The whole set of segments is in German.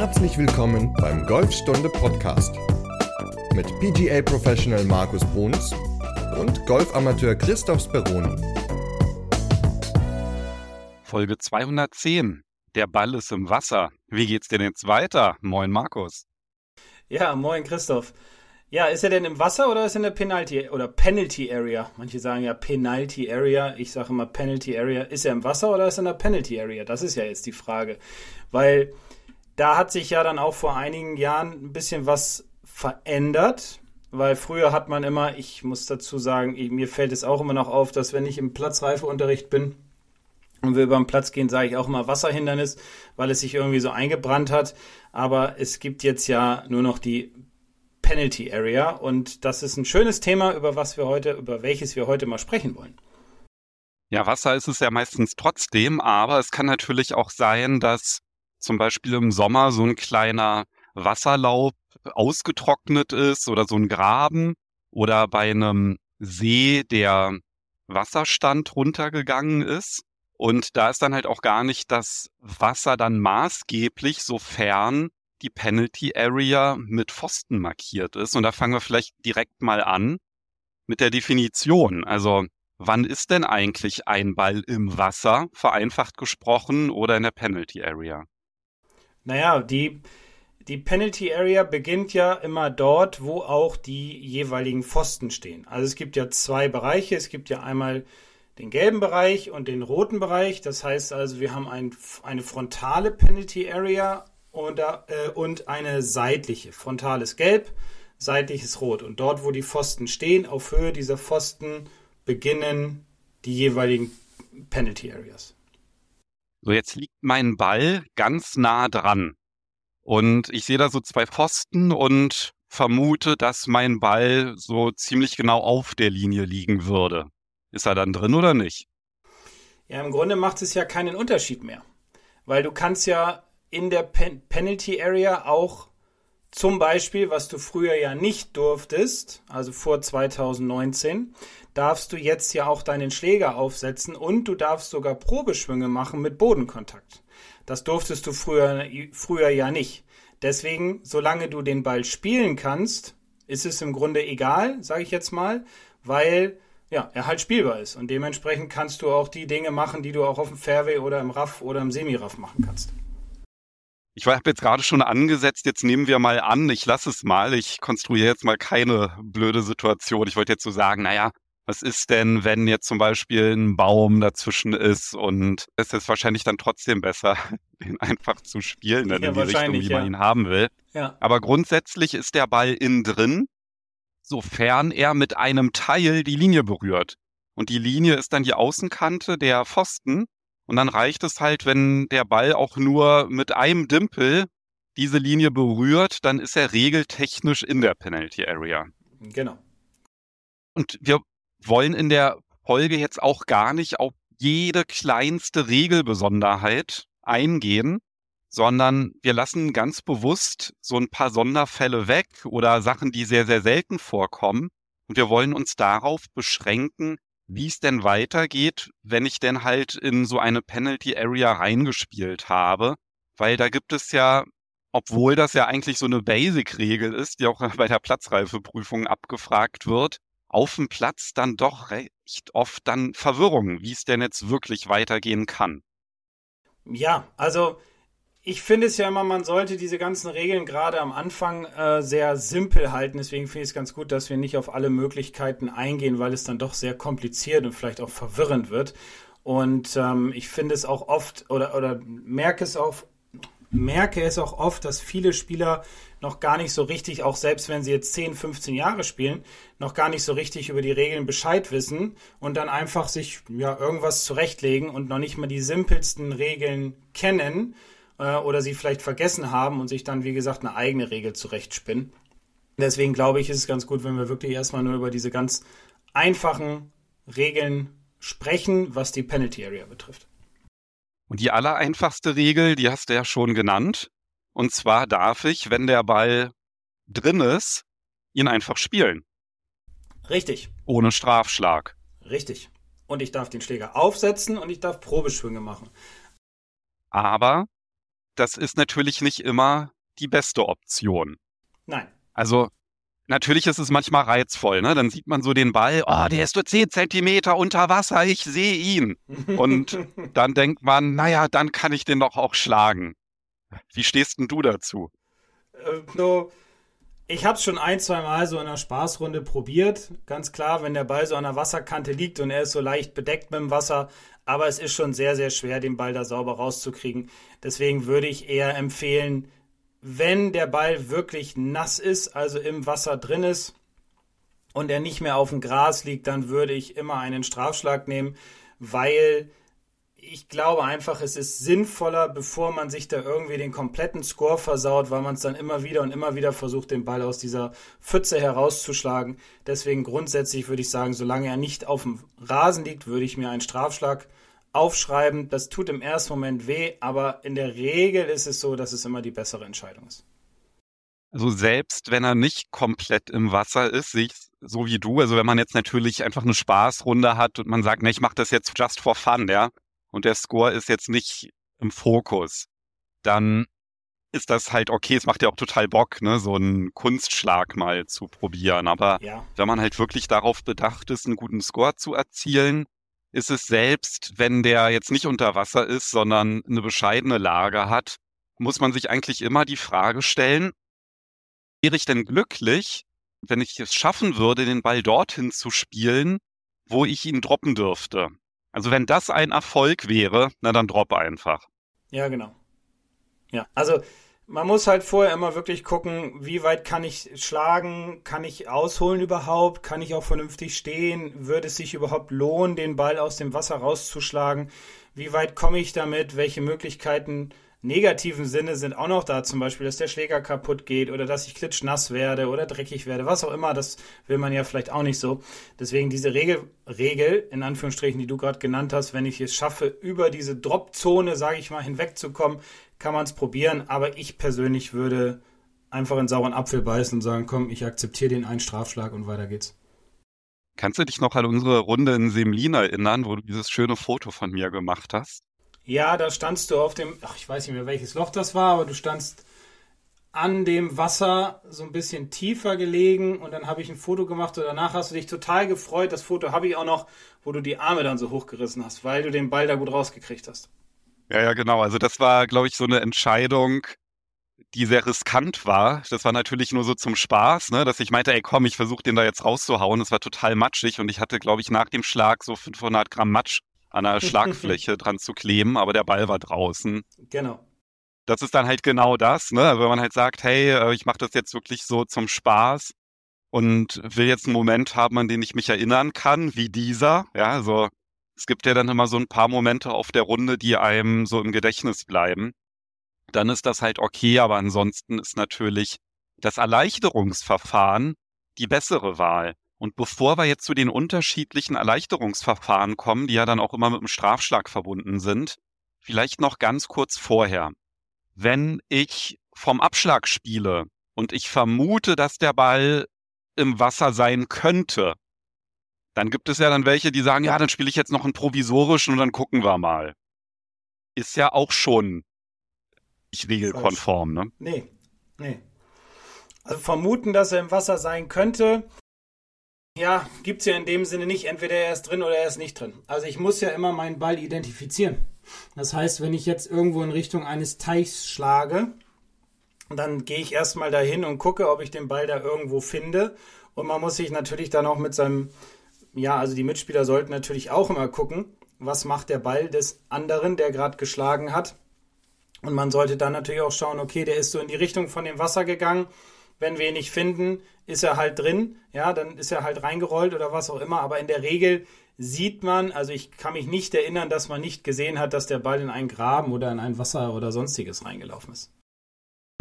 Herzlich willkommen beim Golfstunde Podcast mit PGA Professional Markus Bruns und Golfamateur Christoph Speroni. Folge 210. Der Ball ist im Wasser. Wie geht's denn jetzt weiter? Moin Markus. Ja, moin Christoph. Ja, ist er denn im Wasser oder ist er in der Penalty oder Penalty Area? Manche sagen ja Penalty Area, ich sage immer Penalty Area. Ist er im Wasser oder ist er in der Penalty Area? Das ist ja jetzt die Frage. Weil da hat sich ja dann auch vor einigen Jahren ein bisschen was verändert. Weil früher hat man immer, ich muss dazu sagen, mir fällt es auch immer noch auf, dass wenn ich im Platzreifeunterricht bin, und wir über den Platz gehen, sage ich auch immer Wasserhindernis, weil es sich irgendwie so eingebrannt hat. Aber es gibt jetzt ja nur noch die Penalty Area und das ist ein schönes Thema, über was wir heute, über welches wir heute mal sprechen wollen. Ja, Wasser ist es ja meistens trotzdem, aber es kann natürlich auch sein, dass zum Beispiel im Sommer so ein kleiner Wasserlauf ausgetrocknet ist oder so ein Graben oder bei einem See der Wasserstand runtergegangen ist. Und da ist dann halt auch gar nicht das Wasser dann maßgeblich, sofern die Penalty Area mit Pfosten markiert ist. Und da fangen wir vielleicht direkt mal an mit der Definition. Also wann ist denn eigentlich ein Ball im Wasser, vereinfacht gesprochen, oder in der Penalty Area? Naja, die, die Penalty Area beginnt ja immer dort, wo auch die jeweiligen Pfosten stehen. Also es gibt ja zwei Bereiche. Es gibt ja einmal den gelben Bereich und den roten Bereich. Das heißt also, wir haben ein, eine frontale Penalty Area oder, äh, und eine seitliche. Frontales Gelb, seitliches Rot. Und dort, wo die Pfosten stehen, auf Höhe dieser Pfosten beginnen die jeweiligen Penalty Areas. So, jetzt liegt mein Ball ganz nah dran. Und ich sehe da so zwei Pfosten und vermute, dass mein Ball so ziemlich genau auf der Linie liegen würde. Ist er dann drin oder nicht? Ja, im Grunde macht es ja keinen Unterschied mehr. Weil du kannst ja in der Pen Penalty Area auch zum Beispiel, was du früher ja nicht durftest, also vor 2019, darfst du jetzt ja auch deinen Schläger aufsetzen und du darfst sogar Probeschwünge machen mit Bodenkontakt. Das durftest du früher, früher ja nicht. Deswegen, solange du den Ball spielen kannst, ist es im Grunde egal, sage ich jetzt mal, weil ja, er halt spielbar ist. Und dementsprechend kannst du auch die Dinge machen, die du auch auf dem Fairway oder im Raff oder im Semi-Raff machen kannst. Ich habe jetzt gerade schon angesetzt, jetzt nehmen wir mal an, ich lasse es mal, ich konstruiere jetzt mal keine blöde Situation. Ich wollte jetzt so sagen, naja, was ist denn, wenn jetzt zum Beispiel ein Baum dazwischen ist und es ist wahrscheinlich dann trotzdem besser, den einfach zu spielen, ja, in die Richtung, wie ja. man ihn haben will. Ja. Aber grundsätzlich ist der Ball innen drin, sofern er mit einem Teil die Linie berührt. Und die Linie ist dann die Außenkante der Pfosten und dann reicht es halt, wenn der Ball auch nur mit einem Dimpel diese Linie berührt, dann ist er regeltechnisch in der Penalty Area. Genau. Und wir wollen in der Folge jetzt auch gar nicht auf jede kleinste Regelbesonderheit eingehen, sondern wir lassen ganz bewusst so ein paar Sonderfälle weg oder Sachen, die sehr, sehr selten vorkommen. Und wir wollen uns darauf beschränken, wie es denn weitergeht, wenn ich denn halt in so eine Penalty Area reingespielt habe. Weil da gibt es ja, obwohl das ja eigentlich so eine Basic-Regel ist, die auch bei der Platzreifeprüfung abgefragt wird, auf dem Platz dann doch recht oft dann Verwirrung, wie es denn jetzt wirklich weitergehen kann. Ja, also ich finde es ja immer, man sollte diese ganzen Regeln gerade am Anfang äh, sehr simpel halten. Deswegen finde ich es ganz gut, dass wir nicht auf alle Möglichkeiten eingehen, weil es dann doch sehr kompliziert und vielleicht auch verwirrend wird. Und ähm, ich finde es auch oft oder, oder merke es auch, merke es auch oft, dass viele Spieler noch gar nicht so richtig, auch selbst wenn sie jetzt 10, 15 Jahre spielen, noch gar nicht so richtig über die Regeln Bescheid wissen und dann einfach sich ja irgendwas zurechtlegen und noch nicht mal die simpelsten Regeln kennen äh, oder sie vielleicht vergessen haben und sich dann, wie gesagt, eine eigene Regel zurechtspinnen. Deswegen glaube ich, ist es ganz gut, wenn wir wirklich erstmal nur über diese ganz einfachen Regeln sprechen, was die Penalty Area betrifft. Und die allereinfachste Regel, die hast du ja schon genannt. Und zwar darf ich, wenn der Ball drin ist, ihn einfach spielen. Richtig. Ohne Strafschlag. Richtig. Und ich darf den Schläger aufsetzen und ich darf Probeschwünge machen. Aber das ist natürlich nicht immer die beste Option. Nein. Also natürlich ist es manchmal reizvoll, ne? Dann sieht man so den Ball, oh, der ist nur 10 Zentimeter unter Wasser, ich sehe ihn. Und dann denkt man, naja, dann kann ich den doch auch schlagen. Wie stehst denn du dazu? Äh, no, ich habe es schon ein, zwei Mal so in einer Spaßrunde probiert. Ganz klar, wenn der Ball so an der Wasserkante liegt und er ist so leicht bedeckt mit dem Wasser. Aber es ist schon sehr, sehr schwer, den Ball da sauber rauszukriegen. Deswegen würde ich eher empfehlen, wenn der Ball wirklich nass ist, also im Wasser drin ist und er nicht mehr auf dem Gras liegt, dann würde ich immer einen Strafschlag nehmen, weil ich glaube einfach, es ist sinnvoller, bevor man sich da irgendwie den kompletten Score versaut, weil man es dann immer wieder und immer wieder versucht, den Ball aus dieser Pfütze herauszuschlagen. Deswegen grundsätzlich würde ich sagen, solange er nicht auf dem Rasen liegt, würde ich mir einen Strafschlag aufschreiben. Das tut im ersten Moment weh, aber in der Regel ist es so, dass es immer die bessere Entscheidung ist. Also selbst wenn er nicht komplett im Wasser ist, sehe ich so wie du. Also wenn man jetzt natürlich einfach eine Spaßrunde hat und man sagt, ne, ich mache das jetzt just for fun, ja, und der Score ist jetzt nicht im Fokus, dann ist das halt okay. Es macht ja auch total Bock, ne, so einen Kunstschlag mal zu probieren. Aber ja. wenn man halt wirklich darauf bedacht ist, einen guten Score zu erzielen, ist es selbst, wenn der jetzt nicht unter Wasser ist, sondern eine bescheidene Lage hat, muss man sich eigentlich immer die Frage stellen, wäre ich denn glücklich, wenn ich es schaffen würde, den Ball dorthin zu spielen, wo ich ihn droppen dürfte? Also wenn das ein Erfolg wäre, na dann drop einfach. Ja, genau. Ja, also man muss halt vorher immer wirklich gucken, wie weit kann ich schlagen, kann ich ausholen überhaupt, kann ich auch vernünftig stehen, würde es sich überhaupt lohnen, den Ball aus dem Wasser rauszuschlagen, wie weit komme ich damit, welche Möglichkeiten negativen Sinne sind auch noch da, zum Beispiel, dass der Schläger kaputt geht oder dass ich klitschnass werde oder dreckig werde, was auch immer, das will man ja vielleicht auch nicht so. Deswegen diese Regel, Regel in Anführungsstrichen, die du gerade genannt hast, wenn ich es schaffe, über diese Dropzone, sage ich mal, hinwegzukommen, kann man es probieren, aber ich persönlich würde einfach in sauren Apfel beißen und sagen, komm, ich akzeptiere den einen Strafschlag und weiter geht's. Kannst du dich noch an unsere Runde in Semlin erinnern, wo du dieses schöne Foto von mir gemacht hast? Ja, da standst du auf dem, ach, ich weiß nicht mehr, welches Loch das war, aber du standst an dem Wasser so ein bisschen tiefer gelegen und dann habe ich ein Foto gemacht und danach hast du dich total gefreut. Das Foto habe ich auch noch, wo du die Arme dann so hochgerissen hast, weil du den Ball da gut rausgekriegt hast. Ja, ja, genau. Also das war, glaube ich, so eine Entscheidung, die sehr riskant war. Das war natürlich nur so zum Spaß, ne, dass ich meinte, ey, komm, ich versuche den da jetzt rauszuhauen. Es war total matschig und ich hatte, glaube ich, nach dem Schlag so 500 Gramm Matsch an der Schlagfläche dran zu kleben, aber der Ball war draußen. Genau. Das ist dann halt genau das, ne? Also wenn man halt sagt, hey, äh, ich mache das jetzt wirklich so zum Spaß und will jetzt einen Moment haben, an den ich mich erinnern kann, wie dieser, ja, also es gibt ja dann immer so ein paar Momente auf der Runde, die einem so im Gedächtnis bleiben. Dann ist das halt okay, aber ansonsten ist natürlich das Erleichterungsverfahren die bessere Wahl. Und bevor wir jetzt zu den unterschiedlichen Erleichterungsverfahren kommen, die ja dann auch immer mit einem Strafschlag verbunden sind, vielleicht noch ganz kurz vorher. Wenn ich vom Abschlag spiele und ich vermute, dass der Ball im Wasser sein könnte, dann gibt es ja dann welche, die sagen, ja, dann spiele ich jetzt noch einen provisorischen und dann gucken wir mal. Ist ja auch schon nicht regelkonform, ne? Nee, nee. Also vermuten, dass er im Wasser sein könnte, ja, gibt es ja in dem Sinne nicht. Entweder er ist drin oder er ist nicht drin. Also ich muss ja immer meinen Ball identifizieren. Das heißt, wenn ich jetzt irgendwo in Richtung eines Teichs schlage, dann gehe ich erstmal dahin und gucke, ob ich den Ball da irgendwo finde. Und man muss sich natürlich dann auch mit seinem ja, also die Mitspieler sollten natürlich auch immer gucken, was macht der Ball des anderen, der gerade geschlagen hat. Und man sollte dann natürlich auch schauen, okay, der ist so in die Richtung von dem Wasser gegangen. Wenn wir ihn nicht finden, ist er halt drin. Ja, dann ist er halt reingerollt oder was auch immer. Aber in der Regel sieht man, also ich kann mich nicht erinnern, dass man nicht gesehen hat, dass der Ball in einen Graben oder in ein Wasser oder sonstiges reingelaufen ist.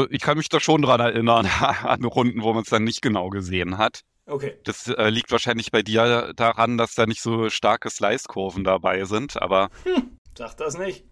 Ich kann mich da schon dran erinnern, an Runden, wo man es dann nicht genau gesehen hat. Okay. Das äh, liegt wahrscheinlich bei dir daran, dass da nicht so starke Slice-Kurven dabei sind, aber. Hm, sag das nicht.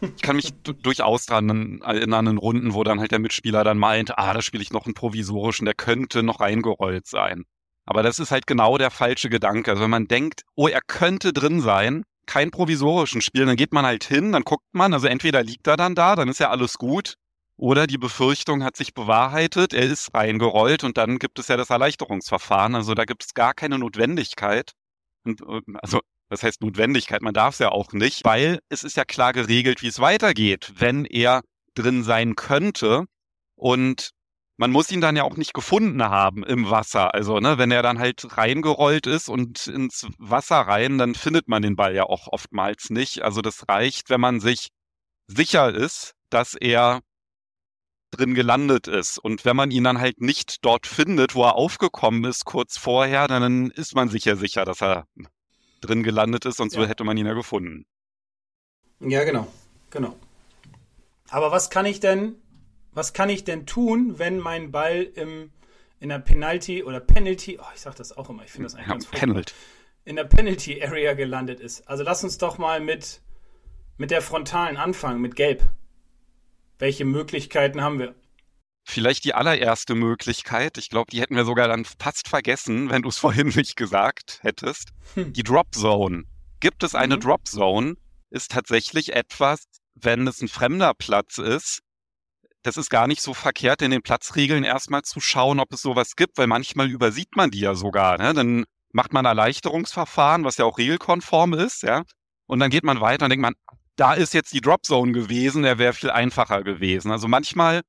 ich kann mich durchaus daran erinnern, in Runden, wo dann halt der Mitspieler dann meint, ah, da spiele ich noch einen provisorischen, der könnte noch reingerollt sein. Aber das ist halt genau der falsche Gedanke. Also wenn man denkt, oh, er könnte drin sein, kein provisorischen Spiel. Dann geht man halt hin, dann guckt man, also entweder liegt er dann da, dann ist ja alles gut, oder die Befürchtung hat sich bewahrheitet, er ist reingerollt und dann gibt es ja das Erleichterungsverfahren. Also da gibt es gar keine Notwendigkeit. Und, also das heißt Notwendigkeit, man darf es ja auch nicht, weil es ist ja klar geregelt, wie es weitergeht, wenn er drin sein könnte. Und man muss ihn dann ja auch nicht gefunden haben im Wasser. Also, ne, wenn er dann halt reingerollt ist und ins Wasser rein, dann findet man den Ball ja auch oftmals nicht. Also das reicht, wenn man sich sicher ist, dass er drin gelandet ist. Und wenn man ihn dann halt nicht dort findet, wo er aufgekommen ist kurz vorher, dann ist man sicher sicher, dass er drin gelandet ist, sonst ja. hätte man ihn ja gefunden. Ja, genau, genau. Aber was kann ich denn, was kann ich denn tun, wenn mein Ball im, in der Penalty oder Penalty, oh, ich sag das auch immer, ich finde das eigentlich ja, ganz Penalty. in der Penalty Area gelandet ist. Also lass uns doch mal mit, mit der frontalen anfangen, mit Gelb. Welche Möglichkeiten haben wir? Vielleicht die allererste Möglichkeit, ich glaube, die hätten wir sogar dann fast vergessen, wenn du es vorhin nicht gesagt hättest. Hm. Die Drop Zone. Gibt es eine mhm. Drop Zone, ist tatsächlich etwas, wenn es ein fremder Platz ist, das ist gar nicht so verkehrt, in den Platzregeln erstmal zu schauen, ob es sowas gibt, weil manchmal übersieht man die ja sogar. Ne? Dann macht man Erleichterungsverfahren, was ja auch regelkonform ist, ja. Und dann geht man weiter und denkt man, da ist jetzt die Dropzone gewesen, der wäre viel einfacher gewesen. Also manchmal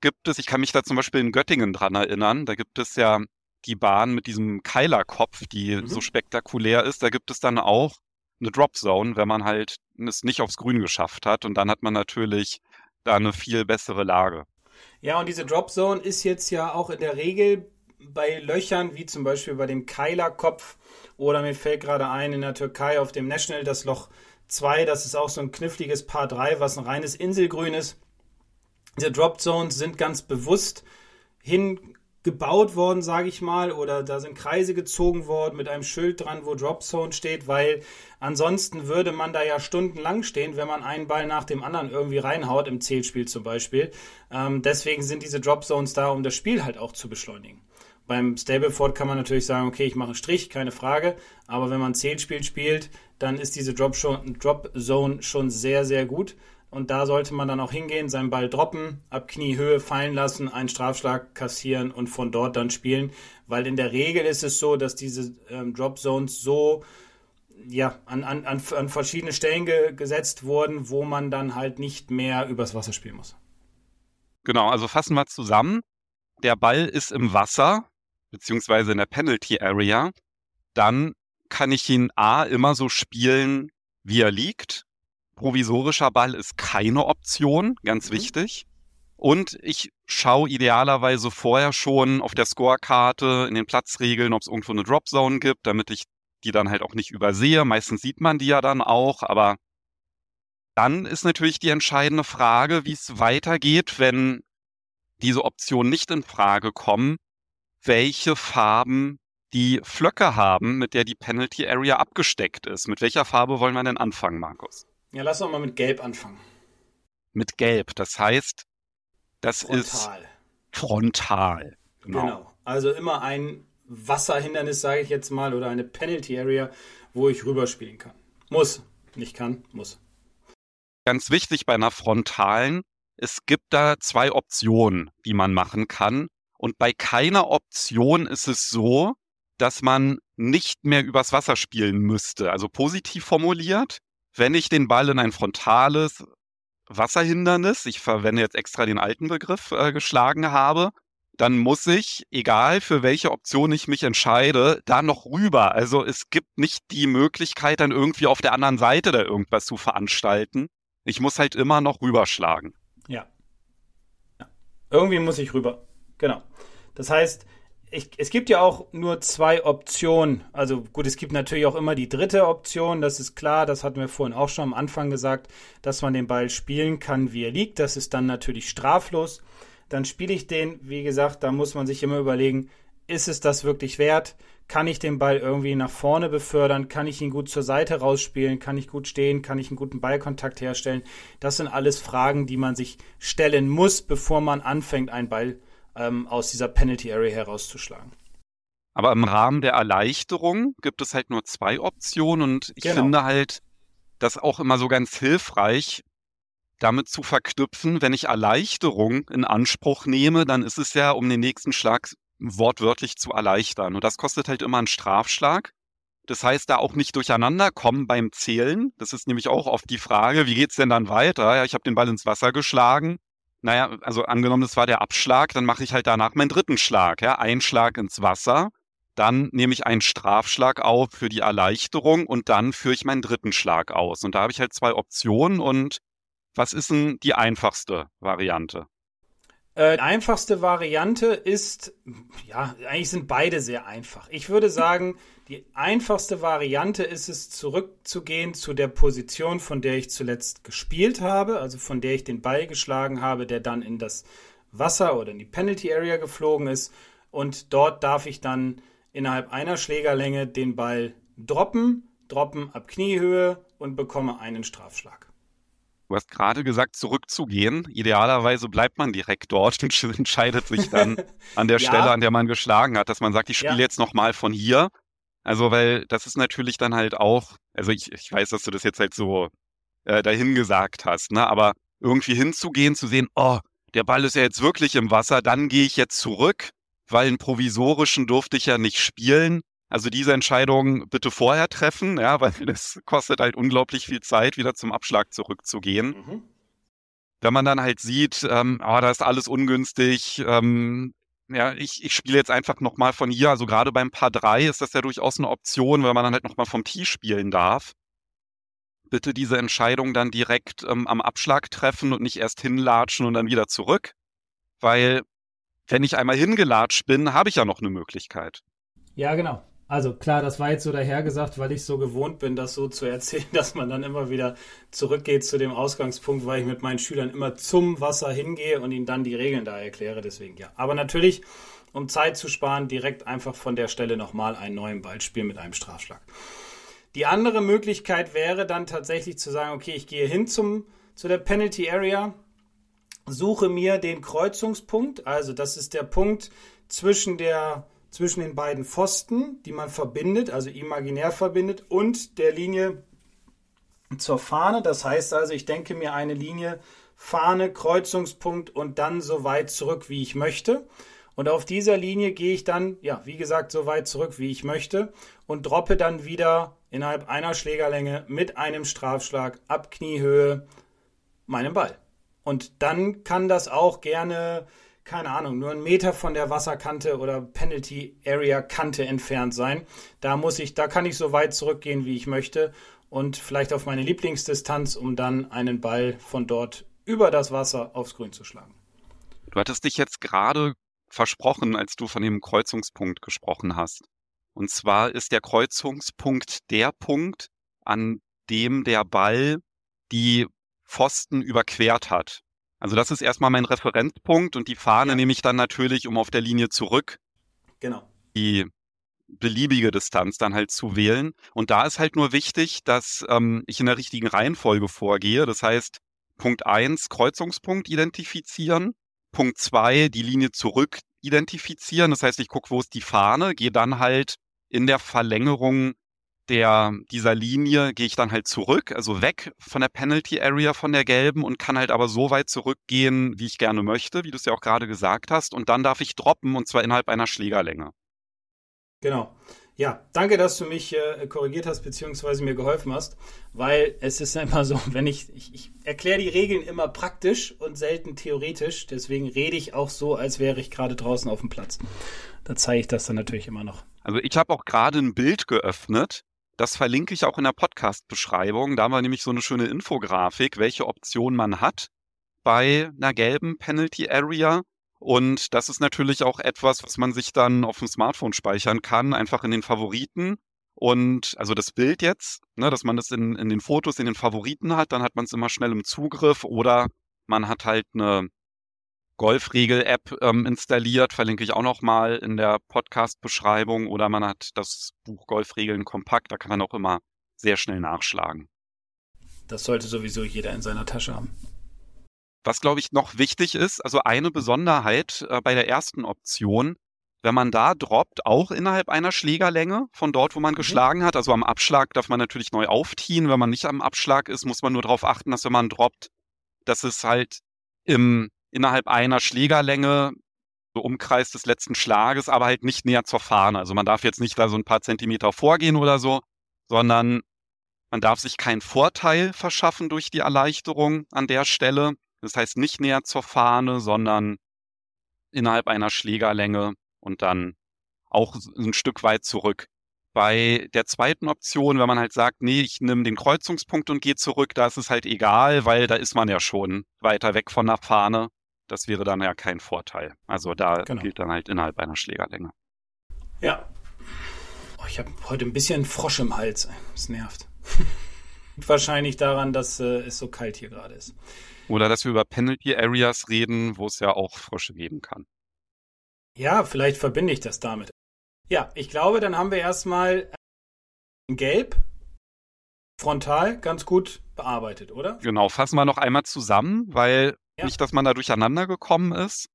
gibt es, ich kann mich da zum Beispiel in Göttingen dran erinnern, da gibt es ja die Bahn mit diesem Keilerkopf, die mhm. so spektakulär ist. Da gibt es dann auch eine Dropzone, wenn man halt es nicht aufs Grün geschafft hat. Und dann hat man natürlich da eine viel bessere Lage. Ja, und diese Dropzone ist jetzt ja auch in der Regel bei Löchern, wie zum Beispiel bei dem Keilerkopf oder mir fällt gerade ein in der Türkei auf dem National das Loch 2, das ist auch so ein kniffliges Paar 3, was ein reines Inselgrün ist. Diese Drop Zones sind ganz bewusst hin gebaut worden, sage ich mal, oder da sind Kreise gezogen worden mit einem Schild dran, wo Drop Zone steht, weil ansonsten würde man da ja stundenlang stehen, wenn man einen Ball nach dem anderen irgendwie reinhaut, im Zählspiel zum Beispiel. Ähm, deswegen sind diese Drop Zones da, um das Spiel halt auch zu beschleunigen. Beim Stableford kann man natürlich sagen, okay, ich mache einen Strich, keine Frage, aber wenn man Zählspiel spielt, dann ist diese Drop Zone schon sehr, sehr gut. Und da sollte man dann auch hingehen, seinen Ball droppen, ab Kniehöhe fallen lassen, einen Strafschlag kassieren und von dort dann spielen. Weil in der Regel ist es so, dass diese ähm, Drop Zones so ja, an, an, an, an verschiedene Stellen ge gesetzt wurden, wo man dann halt nicht mehr übers Wasser spielen muss. Genau, also fassen wir zusammen. Der Ball ist im Wasser, beziehungsweise in der Penalty Area. Dann kann ich ihn A immer so spielen, wie er liegt provisorischer Ball ist keine Option, ganz mhm. wichtig. Und ich schaue idealerweise vorher schon auf der Scorekarte in den Platzregeln, ob es irgendwo eine Dropzone gibt, damit ich die dann halt auch nicht übersehe. Meistens sieht man die ja dann auch, aber dann ist natürlich die entscheidende Frage, wie es weitergeht, wenn diese Optionen nicht in Frage kommen, welche Farben die Flöcke haben, mit der die Penalty Area abgesteckt ist. Mit welcher Farbe wollen wir denn anfangen, Markus? Ja, lass uns mal mit Gelb anfangen. Mit Gelb, das heißt, das frontal. ist frontal. Genau. genau. Also immer ein Wasserhindernis, sage ich jetzt mal, oder eine Penalty Area, wo ich rüberspielen kann. Muss. Nicht kann, muss. Ganz wichtig bei einer frontalen, es gibt da zwei Optionen, wie man machen kann. Und bei keiner Option ist es so, dass man nicht mehr übers Wasser spielen müsste. Also positiv formuliert, wenn ich den Ball in ein frontales Wasserhindernis, ich verwende jetzt extra den alten Begriff, äh, geschlagen habe, dann muss ich, egal für welche Option ich mich entscheide, da noch rüber. Also es gibt nicht die Möglichkeit, dann irgendwie auf der anderen Seite da irgendwas zu veranstalten. Ich muss halt immer noch rüberschlagen. Ja. ja. Irgendwie muss ich rüber. Genau. Das heißt, ich, es gibt ja auch nur zwei Optionen. Also gut, es gibt natürlich auch immer die dritte Option, das ist klar, das hatten wir vorhin auch schon am Anfang gesagt, dass man den Ball spielen kann, wie er liegt. Das ist dann natürlich straflos. Dann spiele ich den, wie gesagt, da muss man sich immer überlegen, ist es das wirklich wert? Kann ich den Ball irgendwie nach vorne befördern? Kann ich ihn gut zur Seite rausspielen? Kann ich gut stehen? Kann ich einen guten Ballkontakt herstellen? Das sind alles Fragen, die man sich stellen muss, bevor man anfängt, einen Ball zu ähm, aus dieser Penalty Area herauszuschlagen. Aber im Rahmen der Erleichterung gibt es halt nur zwei Optionen und ich genau. finde halt, das auch immer so ganz hilfreich, damit zu verknüpfen, wenn ich Erleichterung in Anspruch nehme, dann ist es ja, um den nächsten Schlag wortwörtlich zu erleichtern. Und das kostet halt immer einen Strafschlag. Das heißt, da auch nicht durcheinander kommen beim Zählen. Das ist nämlich auch oft die Frage, wie geht's denn dann weiter? Ja, ich habe den Ball ins Wasser geschlagen. Naja, also angenommen, das war der Abschlag, dann mache ich halt danach meinen dritten Schlag. Ja, ein Schlag ins Wasser, dann nehme ich einen Strafschlag auf für die Erleichterung und dann führe ich meinen dritten Schlag aus. Und da habe ich halt zwei Optionen und was ist denn die einfachste Variante? Äh, die einfachste Variante ist, ja, eigentlich sind beide sehr einfach. Ich würde sagen, die einfachste Variante ist es, zurückzugehen zu der Position, von der ich zuletzt gespielt habe, also von der ich den Ball geschlagen habe, der dann in das Wasser oder in die Penalty Area geflogen ist. Und dort darf ich dann innerhalb einer Schlägerlänge den Ball droppen, droppen ab Kniehöhe und bekomme einen Strafschlag. Du hast gerade gesagt, zurückzugehen. Idealerweise bleibt man direkt dort und entscheidet sich dann an der ja. Stelle, an der man geschlagen hat, dass man sagt, ich spiele ja. jetzt nochmal von hier. Also, weil das ist natürlich dann halt auch, also ich, ich weiß, dass du das jetzt halt so äh, dahin gesagt hast, ne? Aber irgendwie hinzugehen, zu sehen, oh, der Ball ist ja jetzt wirklich im Wasser, dann gehe ich jetzt zurück, weil einen provisorischen durfte ich ja nicht spielen. Also diese Entscheidung bitte vorher treffen, ja, weil das kostet halt unglaublich viel Zeit, wieder zum Abschlag zurückzugehen. Mhm. Wenn man dann halt sieht, ähm, oh, da ist alles ungünstig, ähm, ja, ich, ich spiele jetzt einfach nochmal von hier, also gerade beim Paar 3 ist das ja durchaus eine Option, weil man dann halt nochmal vom Tee spielen darf. Bitte diese Entscheidung dann direkt ähm, am Abschlag treffen und nicht erst hinlatschen und dann wieder zurück. Weil, wenn ich einmal hingelatscht bin, habe ich ja noch eine Möglichkeit. Ja, genau. Also klar, das war jetzt so dahergesagt, weil ich so gewohnt bin, das so zu erzählen, dass man dann immer wieder zurückgeht zu dem Ausgangspunkt, weil ich mit meinen Schülern immer zum Wasser hingehe und ihnen dann die Regeln da erkläre. Deswegen ja. Aber natürlich, um Zeit zu sparen, direkt einfach von der Stelle nochmal einen neuen Ball spielen mit einem Strafschlag. Die andere Möglichkeit wäre dann tatsächlich zu sagen, okay, ich gehe hin zum, zu der Penalty Area, suche mir den Kreuzungspunkt, also das ist der Punkt zwischen der zwischen den beiden Pfosten, die man verbindet, also imaginär verbindet, und der Linie zur Fahne. Das heißt also, ich denke mir eine Linie Fahne, Kreuzungspunkt und dann so weit zurück, wie ich möchte. Und auf dieser Linie gehe ich dann, ja, wie gesagt, so weit zurück, wie ich möchte und droppe dann wieder innerhalb einer Schlägerlänge mit einem Strafschlag ab Kniehöhe meinen Ball. Und dann kann das auch gerne keine Ahnung, nur einen Meter von der Wasserkante oder Penalty Area Kante entfernt sein. Da muss ich, da kann ich so weit zurückgehen, wie ich möchte und vielleicht auf meine Lieblingsdistanz, um dann einen Ball von dort über das Wasser aufs Grün zu schlagen. Du hattest dich jetzt gerade versprochen, als du von dem Kreuzungspunkt gesprochen hast. Und zwar ist der Kreuzungspunkt der Punkt, an dem der Ball die Pfosten überquert hat. Also das ist erstmal mein Referenzpunkt und die Fahne ja. nehme ich dann natürlich, um auf der Linie zurück genau. die beliebige Distanz dann halt zu wählen. Und da ist halt nur wichtig, dass ähm, ich in der richtigen Reihenfolge vorgehe. Das heißt, Punkt eins Kreuzungspunkt identifizieren. Punkt zwei die Linie zurück identifizieren. Das heißt, ich gucke, wo ist die Fahne, gehe dann halt in der Verlängerung der, dieser Linie gehe ich dann halt zurück, also weg von der Penalty Area von der gelben und kann halt aber so weit zurückgehen, wie ich gerne möchte, wie du es ja auch gerade gesagt hast. Und dann darf ich droppen und zwar innerhalb einer Schlägerlänge. Genau. Ja, danke, dass du mich äh, korrigiert hast beziehungsweise mir geholfen hast, weil es ist ja immer so, wenn ich, ich, ich erkläre die Regeln immer praktisch und selten theoretisch, deswegen rede ich auch so, als wäre ich gerade draußen auf dem Platz. Da zeige ich das dann natürlich immer noch. Also ich habe auch gerade ein Bild geöffnet das verlinke ich auch in der Podcast-Beschreibung. Da haben wir nämlich so eine schöne Infografik, welche Option man hat bei einer gelben Penalty Area. Und das ist natürlich auch etwas, was man sich dann auf dem Smartphone speichern kann, einfach in den Favoriten. Und also das Bild jetzt, ne, dass man das in, in den Fotos, in den Favoriten hat, dann hat man es immer schnell im Zugriff oder man hat halt eine Golfregel-App ähm, installiert, verlinke ich auch nochmal in der Podcast-Beschreibung. Oder man hat das Buch Golfregeln kompakt, da kann man auch immer sehr schnell nachschlagen. Das sollte sowieso jeder in seiner Tasche haben. Was, glaube ich, noch wichtig ist, also eine Besonderheit äh, bei der ersten Option, wenn man da droppt, auch innerhalb einer Schlägerlänge von dort, wo man mhm. geschlagen hat. Also am Abschlag darf man natürlich neu aufziehen. Wenn man nicht am Abschlag ist, muss man nur darauf achten, dass wenn man droppt, dass es halt im, innerhalb einer Schlägerlänge, so Umkreis des letzten Schlages, aber halt nicht näher zur Fahne. Also man darf jetzt nicht da so ein paar Zentimeter vorgehen oder so, sondern man darf sich keinen Vorteil verschaffen durch die Erleichterung an der Stelle. Das heißt nicht näher zur Fahne, sondern innerhalb einer Schlägerlänge und dann auch ein Stück weit zurück. Bei der zweiten Option, wenn man halt sagt, nee, ich nehme den Kreuzungspunkt und gehe zurück, da ist es halt egal, weil da ist man ja schon weiter weg von der Fahne. Das wäre dann ja kein Vorteil. Also da genau. gilt dann halt innerhalb einer Schlägerlänge. Ja. Oh, ich habe heute ein bisschen Frosch im Hals. Das nervt. Wahrscheinlich daran, dass äh, es so kalt hier gerade ist. Oder dass wir über Penalty Areas reden, wo es ja auch Frösche geben kann. Ja, vielleicht verbinde ich das damit. Ja, ich glaube, dann haben wir erstmal äh, Gelb frontal ganz gut bearbeitet, oder? Genau, fassen wir noch einmal zusammen, weil ja. nicht, dass man da durcheinander gekommen ist.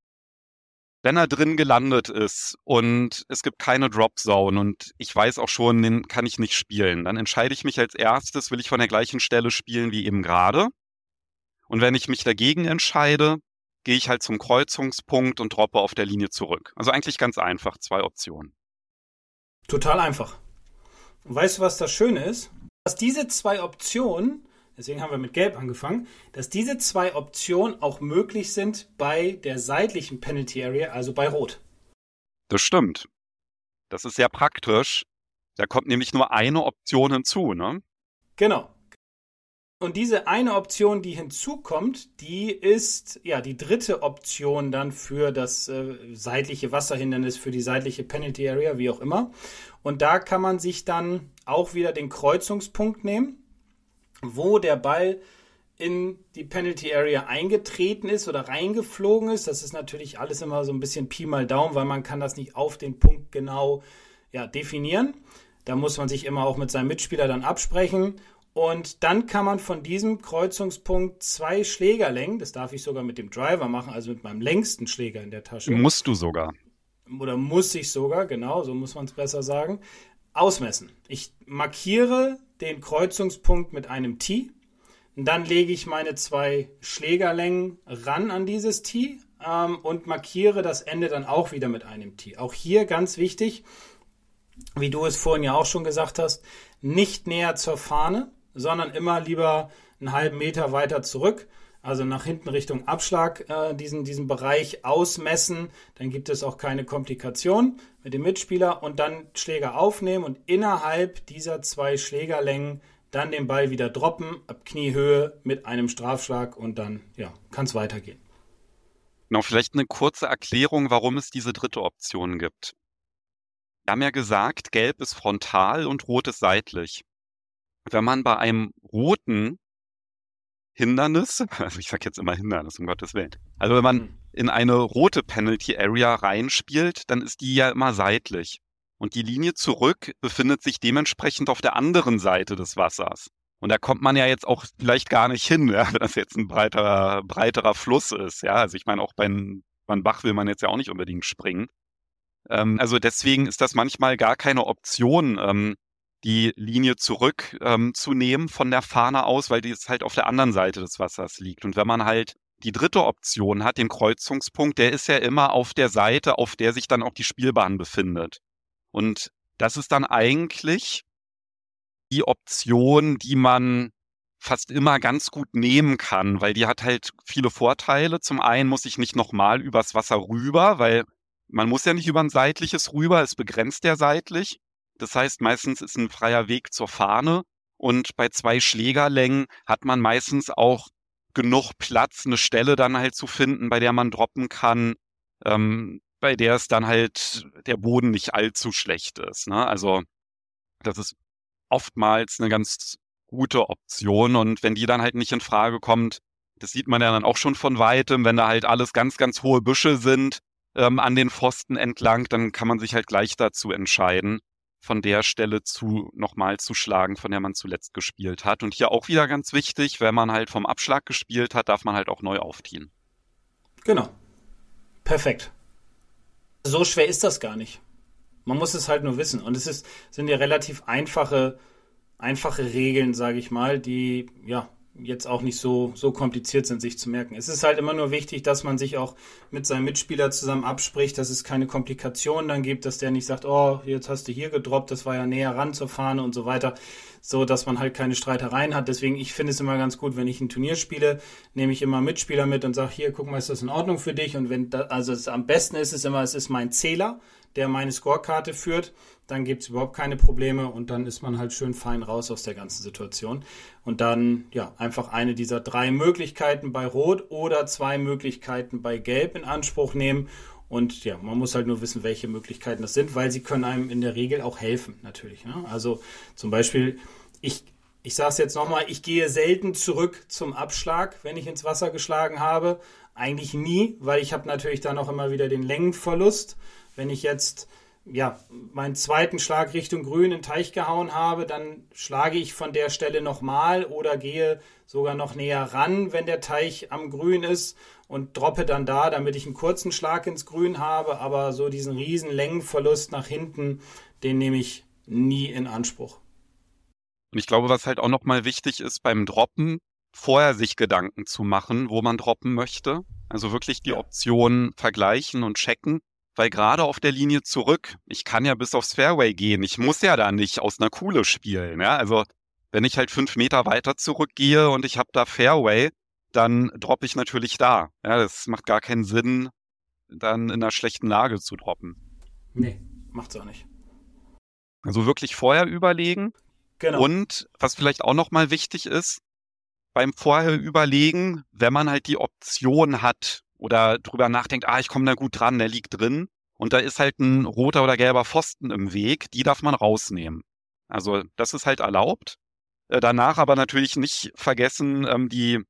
Wenn er drin gelandet ist und es gibt keine Drop Zone und ich weiß auch schon, den kann ich nicht spielen, dann entscheide ich mich als erstes, will ich von der gleichen Stelle spielen wie eben gerade. Und wenn ich mich dagegen entscheide, gehe ich halt zum Kreuzungspunkt und droppe auf der Linie zurück. Also eigentlich ganz einfach, zwei Optionen. Total einfach. Und weißt du, was das Schöne ist? Dass diese zwei Optionen, deswegen haben wir mit Gelb angefangen, dass diese zwei Optionen auch möglich sind bei der seitlichen Penalty Area, also bei Rot. Das stimmt. Das ist sehr praktisch. Da kommt nämlich nur eine Option hinzu, ne? Genau. Und diese eine Option, die hinzukommt, die ist ja die dritte Option dann für das äh, seitliche Wasserhindernis, für die seitliche Penalty Area, wie auch immer. Und da kann man sich dann auch wieder den Kreuzungspunkt nehmen, wo der Ball in die Penalty Area eingetreten ist oder reingeflogen ist. Das ist natürlich alles immer so ein bisschen Pi mal Daumen, weil man kann das nicht auf den Punkt genau ja, definieren. Da muss man sich immer auch mit seinem Mitspieler dann absprechen und dann kann man von diesem Kreuzungspunkt zwei Schlägerlängen, das darf ich sogar mit dem Driver machen, also mit meinem längsten Schläger in der Tasche. Musst du sogar. Oder muss ich sogar, genau, so muss man es besser sagen, ausmessen. Ich markiere den Kreuzungspunkt mit einem T. Dann lege ich meine zwei Schlägerlängen ran an dieses T ähm, und markiere das Ende dann auch wieder mit einem T. Auch hier ganz wichtig, wie du es vorhin ja auch schon gesagt hast, nicht näher zur Fahne, sondern immer lieber einen halben Meter weiter zurück, also nach hinten Richtung Abschlag äh, diesen, diesen Bereich ausmessen. Dann gibt es auch keine Komplikation mit dem Mitspieler und dann Schläger aufnehmen und innerhalb dieser zwei Schlägerlängen dann den Ball wieder droppen, ab Kniehöhe mit einem Strafschlag und dann ja, kann es weitergehen. Genau, vielleicht eine kurze Erklärung, warum es diese dritte Option gibt. Wir haben ja gesagt, gelb ist frontal und rot ist seitlich wenn man bei einem roten Hindernis, also ich sag jetzt immer Hindernis, um Gottes Willen, also wenn man hm. in eine rote Penalty Area reinspielt, dann ist die ja immer seitlich. Und die Linie zurück befindet sich dementsprechend auf der anderen Seite des Wassers. Und da kommt man ja jetzt auch vielleicht gar nicht hin, ja, wenn das jetzt ein breiterer, breiterer Fluss ist. Ja, also ich meine, auch beim, beim Bach will man jetzt ja auch nicht unbedingt springen. Ähm, also deswegen ist das manchmal gar keine Option, ähm, die Linie zurückzunehmen ähm, von der Fahne aus, weil die jetzt halt auf der anderen Seite des Wassers liegt. Und wenn man halt die dritte Option hat, den Kreuzungspunkt, der ist ja immer auf der Seite, auf der sich dann auch die Spielbahn befindet. Und das ist dann eigentlich die Option, die man fast immer ganz gut nehmen kann, weil die hat halt viele Vorteile. Zum einen muss ich nicht nochmal übers Wasser rüber, weil man muss ja nicht über ein seitliches rüber, es begrenzt ja seitlich. Das heißt, meistens ist ein freier Weg zur Fahne und bei zwei Schlägerlängen hat man meistens auch genug Platz, eine Stelle dann halt zu finden, bei der man droppen kann, ähm, bei der es dann halt der Boden nicht allzu schlecht ist. Ne? Also das ist oftmals eine ganz gute Option und wenn die dann halt nicht in Frage kommt, das sieht man ja dann auch schon von weitem, wenn da halt alles ganz, ganz hohe Büsche sind ähm, an den Pfosten entlang, dann kann man sich halt gleich dazu entscheiden von der Stelle zu nochmal zu schlagen, von der man zuletzt gespielt hat. Und hier auch wieder ganz wichtig, wenn man halt vom Abschlag gespielt hat, darf man halt auch neu aufziehen. Genau. Perfekt. So schwer ist das gar nicht. Man muss es halt nur wissen. Und es ist, sind ja relativ einfache, einfache Regeln, sage ich mal, die ja jetzt auch nicht so, so kompliziert sind, sich zu merken. Es ist halt immer nur wichtig, dass man sich auch mit seinem Mitspieler zusammen abspricht, dass es keine Komplikationen dann gibt, dass der nicht sagt, oh, jetzt hast du hier gedroppt, das war ja näher ran zur Fahne und so weiter, so dass man halt keine Streitereien hat. Deswegen, ich finde es immer ganz gut, wenn ich ein Turnier spiele, nehme ich immer Mitspieler mit und sage, hier, guck mal, ist das in Ordnung für dich? Und wenn, da, also es, am besten ist es immer, es ist mein Zähler, der meine Scorekarte führt dann gibt es überhaupt keine Probleme und dann ist man halt schön fein raus aus der ganzen Situation. Und dann, ja, einfach eine dieser drei Möglichkeiten bei Rot oder zwei Möglichkeiten bei Gelb in Anspruch nehmen. Und ja, man muss halt nur wissen, welche Möglichkeiten das sind, weil sie können einem in der Regel auch helfen, natürlich. Ne? Also zum Beispiel, ich, ich sage es jetzt nochmal, ich gehe selten zurück zum Abschlag, wenn ich ins Wasser geschlagen habe. Eigentlich nie, weil ich habe natürlich dann auch immer wieder den Längenverlust. Wenn ich jetzt ja, meinen zweiten Schlag Richtung Grün in den Teich gehauen habe, dann schlage ich von der Stelle nochmal oder gehe sogar noch näher ran, wenn der Teich am Grün ist und droppe dann da, damit ich einen kurzen Schlag ins Grün habe. Aber so diesen riesen Längenverlust nach hinten, den nehme ich nie in Anspruch. Und ich glaube, was halt auch nochmal wichtig ist beim Droppen, vorher sich Gedanken zu machen, wo man droppen möchte. Also wirklich die Optionen vergleichen und checken weil gerade auf der Linie zurück, ich kann ja bis aufs Fairway gehen. Ich muss ja da nicht aus einer Kuhle spielen. Ja? Also wenn ich halt fünf Meter weiter zurückgehe und ich habe da Fairway, dann droppe ich natürlich da. Ja, das macht gar keinen Sinn, dann in einer schlechten Lage zu droppen. Nee, macht's auch nicht. Also wirklich vorher überlegen. Genau. Und was vielleicht auch nochmal wichtig ist, beim vorher überlegen, wenn man halt die Option hat, oder drüber nachdenkt, ah, ich komme da gut dran, der liegt drin und da ist halt ein roter oder gelber Pfosten im Weg, die darf man rausnehmen. Also das ist halt erlaubt. Äh, danach aber natürlich nicht vergessen, ähm, die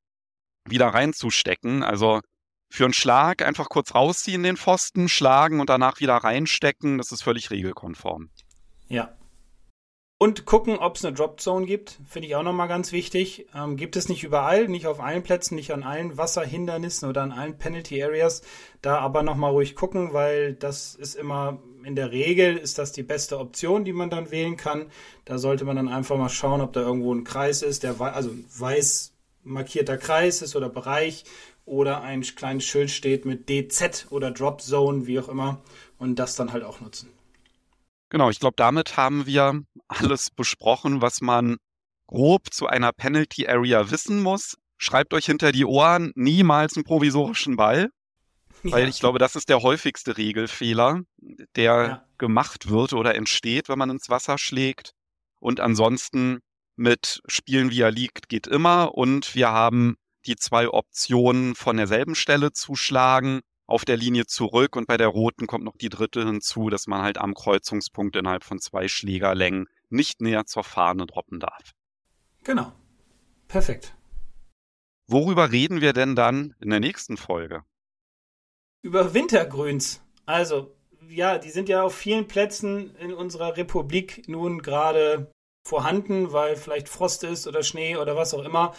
wieder reinzustecken. Also für einen Schlag einfach kurz rausziehen den Pfosten, schlagen und danach wieder reinstecken. Das ist völlig regelkonform. Ja, und gucken, ob es eine Drop Zone gibt, finde ich auch nochmal ganz wichtig. Ähm, gibt es nicht überall, nicht auf allen Plätzen, nicht an allen Wasserhindernissen oder an allen Penalty Areas. Da aber nochmal ruhig gucken, weil das ist immer, in der Regel ist das die beste Option, die man dann wählen kann. Da sollte man dann einfach mal schauen, ob da irgendwo ein Kreis ist, der also weiß markierter Kreis ist oder Bereich oder ein kleines Schild steht mit DZ oder Drop Zone, wie auch immer, und das dann halt auch nutzen. Genau, ich glaube, damit haben wir alles besprochen, was man grob zu einer Penalty Area wissen muss. Schreibt euch hinter die Ohren niemals einen provisorischen Ball, ja. weil ich glaube, das ist der häufigste Regelfehler, der ja. gemacht wird oder entsteht, wenn man ins Wasser schlägt. Und ansonsten mit Spielen, wie er liegt, geht immer. Und wir haben die zwei Optionen von derselben Stelle zu schlagen auf der Linie zurück und bei der roten kommt noch die dritte hinzu, dass man halt am Kreuzungspunkt innerhalb von zwei Schlägerlängen nicht näher zur Fahne droppen darf. Genau. Perfekt. Worüber reden wir denn dann in der nächsten Folge? Über Wintergrüns. Also, ja, die sind ja auf vielen Plätzen in unserer Republik nun gerade vorhanden, weil vielleicht Frost ist oder Schnee oder was auch immer.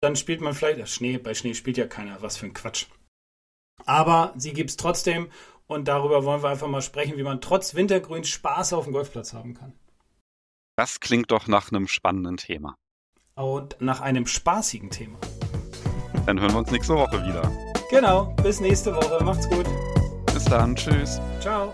Dann spielt man vielleicht, Schnee, bei Schnee spielt ja keiner, was für ein Quatsch. Aber sie gibt es trotzdem und darüber wollen wir einfach mal sprechen, wie man trotz Wintergrün Spaß auf dem Golfplatz haben kann. Das klingt doch nach einem spannenden Thema. Und nach einem spaßigen Thema. Dann hören wir uns nächste Woche wieder. Genau, bis nächste Woche. Macht's gut. Bis dann, tschüss. Ciao.